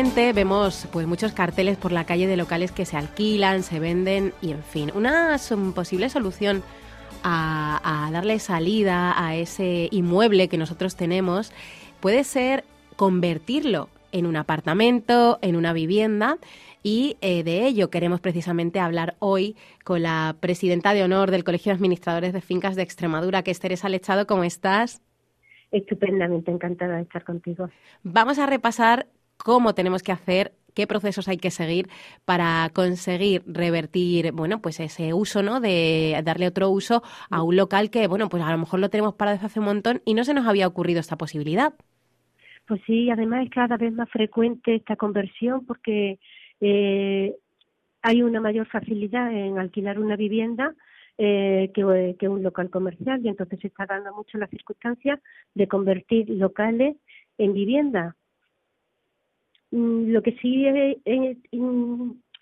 Últimamente vemos pues muchos carteles por la calle de locales que se alquilan, se venden y en fin, una posible solución a, a darle salida a ese inmueble que nosotros tenemos puede ser convertirlo en un apartamento, en una vivienda. Y eh, de ello queremos precisamente hablar hoy con la presidenta de honor del Colegio de Administradores de Fincas de Extremadura, que es Teresa Lechado. ¿Cómo estás? Estupendamente, encantada de estar contigo. Vamos a repasar cómo tenemos que hacer qué procesos hay que seguir para conseguir revertir, bueno, pues ese uso, ¿no? De darle otro uso a un local que, bueno, pues a lo mejor lo tenemos para desde hace un montón y no se nos había ocurrido esta posibilidad. Pues sí, además es cada vez más frecuente esta conversión porque eh, hay una mayor facilidad en alquilar una vivienda eh, que, que, un local comercial y entonces se está dando mucho la circunstancia de convertir locales en vivienda. Mm, lo que sí es,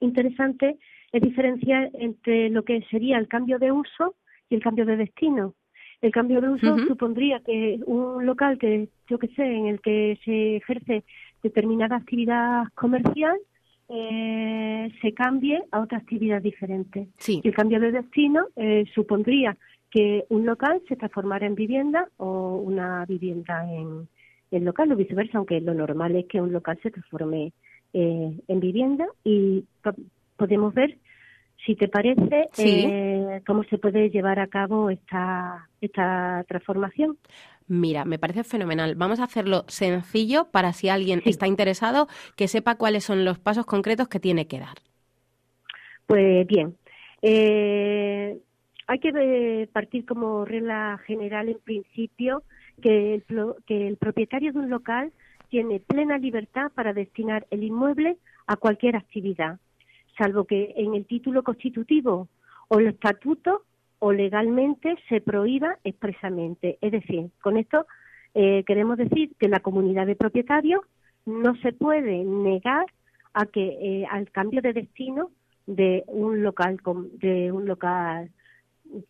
interesante es diferenciar entre lo que sería el cambio de uso y el cambio de destino. El cambio de uso supondría que un local que, yo que sé, en el que se ejerce determinada actividad comercial, eh, se cambie a otra actividad diferente. Sí. Y el cambio de destino eh, supondría que un local se transformara en vivienda o una vivienda en, en local o viceversa, aunque lo normal es que un local se transforme eh, en vivienda y podemos ver, si te parece, eh, cómo se puede llevar a cabo esta, esta transformación. Mira, me parece fenomenal. Vamos a hacerlo sencillo para si alguien está interesado que sepa cuáles son los pasos concretos que tiene que dar. Pues bien, eh, hay que eh, partir como regla general en principio que el, que el propietario de un local tiene plena libertad para destinar el inmueble a cualquier actividad, salvo que en el título constitutivo o el estatuto o legalmente se prohíba expresamente. Es decir, con esto eh, queremos decir que la comunidad de propietarios no se puede negar a que eh, al cambio de destino de un local de un local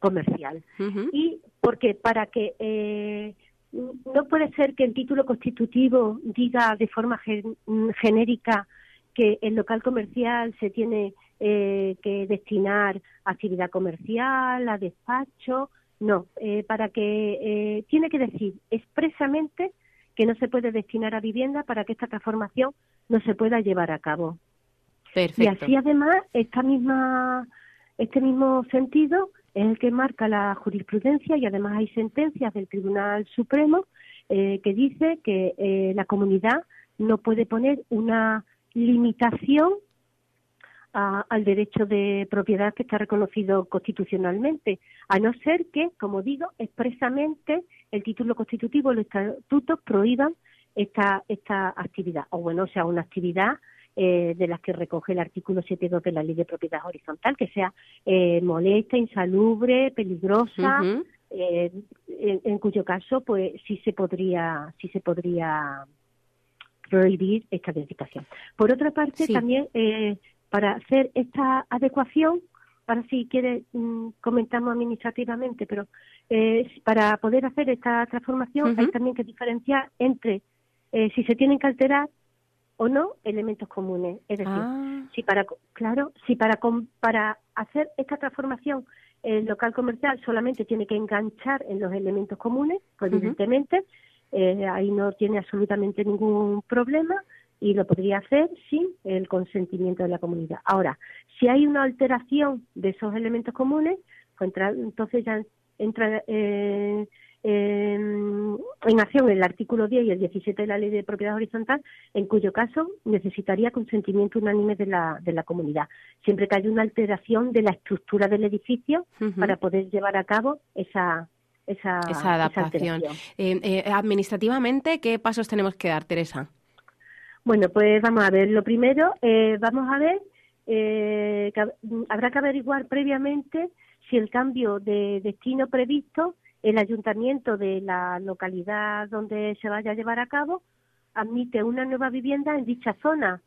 comercial y porque para que eh, no puede ser que el título constitutivo diga de forma genérica que el local comercial se tiene eh, que destinar a actividad comercial, a despacho. No, eh, para que eh, tiene que decir expresamente que no se puede destinar a vivienda para que esta transformación no se pueda llevar a cabo. Perfecto. Y así además esta misma este mismo sentido es el que marca la jurisprudencia y además hay sentencias del Tribunal Supremo eh, que dice que eh, la comunidad no puede poner una limitación al derecho de propiedad que está reconocido constitucionalmente, a no ser que, como digo, expresamente el título constitutivo los estatutos prohíban esta, esta actividad, o bueno, o sea, una actividad eh, de las que recoge el artículo 7.2 de la Ley de Propiedad Horizontal, que sea eh, molesta, insalubre, peligrosa, eh, en, cuyo caso, pues sí se podría, sí se podría prohibir esta edificación. Por otra parte, también eh, para hacer esta adecuación, para si quiere mm, comentamos administrativamente, pero eh, para poder hacer esta transformación hay también que diferenciar entre eh, si se tienen que alterar o no elementos comunes. Es decir, ah. si para, claro, si para, para hacer esta transformación el local comercial solamente tiene que enganchar en los elementos comunes, pues evidentemente eh, ahí no tiene absolutamente ningún problema y lo podría hacer sin el consentimiento de la comunidad. Ahora, si hay una alteración de esos elementos comunes, pues entonces ya entra eh, en acción el artículo 10 y el 17 de la Ley de Propiedad Horizontal, en cuyo caso necesitaría consentimiento unánime de la, de la comunidad, siempre que haya una alteración de la estructura del edificio para poder llevar a cabo esa, esa, adaptación. Eh, eh, administrativamente, ¿qué pasos tenemos que dar, Teresa? Bueno, pues vamos a ver. Lo primero, eh, vamos a ver, habrá que averiguar previamente si el cambio de destino previsto el ayuntamiento de la localidad donde se vaya a llevar a cabo admite una nueva vivienda en dicha zona.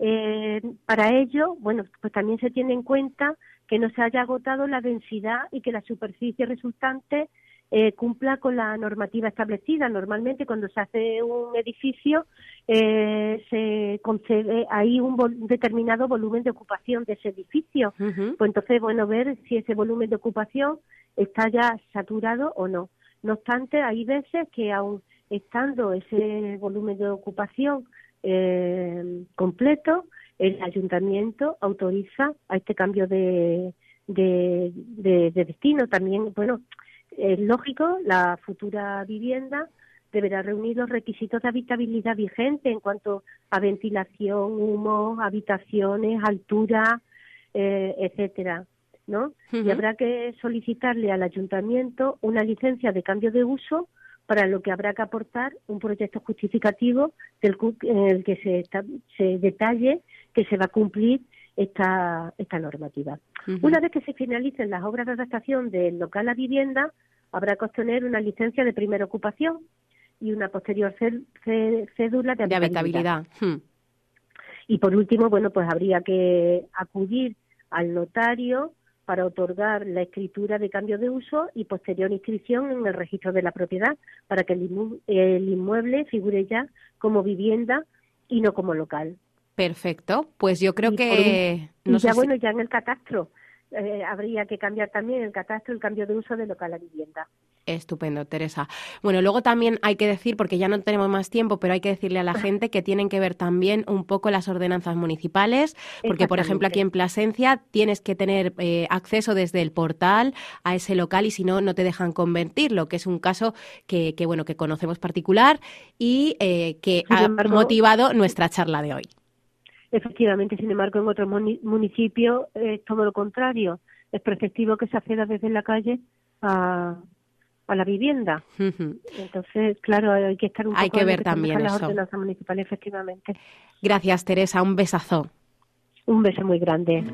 eh, para ello, bueno, pues también se tiene en cuenta que no se haya agotado la densidad y que la superficie resultante eh, cumpla con la normativa establecida. Normalmente cuando se hace un edificio eh, se concede ahí un determinado volumen de ocupación de ese edificio. Pues entonces, bueno, ver si ese volumen de ocupación está ya saturado o no. No obstante, hay veces que aún estando ese volumen de ocupación eh, completo, el ayuntamiento autoriza a este cambio de, de, de, destino. También, bueno, es lógico, la futura vivienda deberá reunir los requisitos de habitabilidad vigente en cuanto a ventilación, humo, habitaciones, altura, eh, etcétera, ¿no? Y habrá que solicitarle al ayuntamiento una licencia de cambio de uso para lo que habrá que aportar un proyecto justificativo del, en el que se, se detalle que se va a cumplir esta, esta normativa. Una vez que se finalicen las obras de adaptación del local a vivienda, habrá que obtener una licencia de primera ocupación y una posterior cédula de, habitabilidad. Hmm. Y por último, bueno, pues habría que acudir al notario para otorgar la escritura de cambio de uso y posterior inscripción en el registro de la propiedad para que el, inmueble figure ya como vivienda y no como local. Perfecto, pues yo creo que... y ya bueno, ya en el catastro eh, habría que cambiar también el catastro el cambio de uso de local a vivienda. Estupendo, Teresa. Bueno, luego también hay que decir, porque ya no tenemos más tiempo, pero hay que decirle a la gente que tienen que ver también un poco las ordenanzas municipales, porque por ejemplo aquí en Plasencia tienes que tener eh, acceso desde el portal a ese local y si no, no te dejan convertirlo, que es un caso que, que bueno, que conocemos particular y eh, que ha motivado nuestra charla de hoy. Efectivamente, sin embargo, en otros municipios es todo lo contrario. Es preceptivo que se acceda desde la calle a, a la vivienda. Entonces, claro, hay que estar un hay que ver también las ordenanzas municipales, efectivamente. Gracias, Teresa. Un besazo. Un beso muy grande.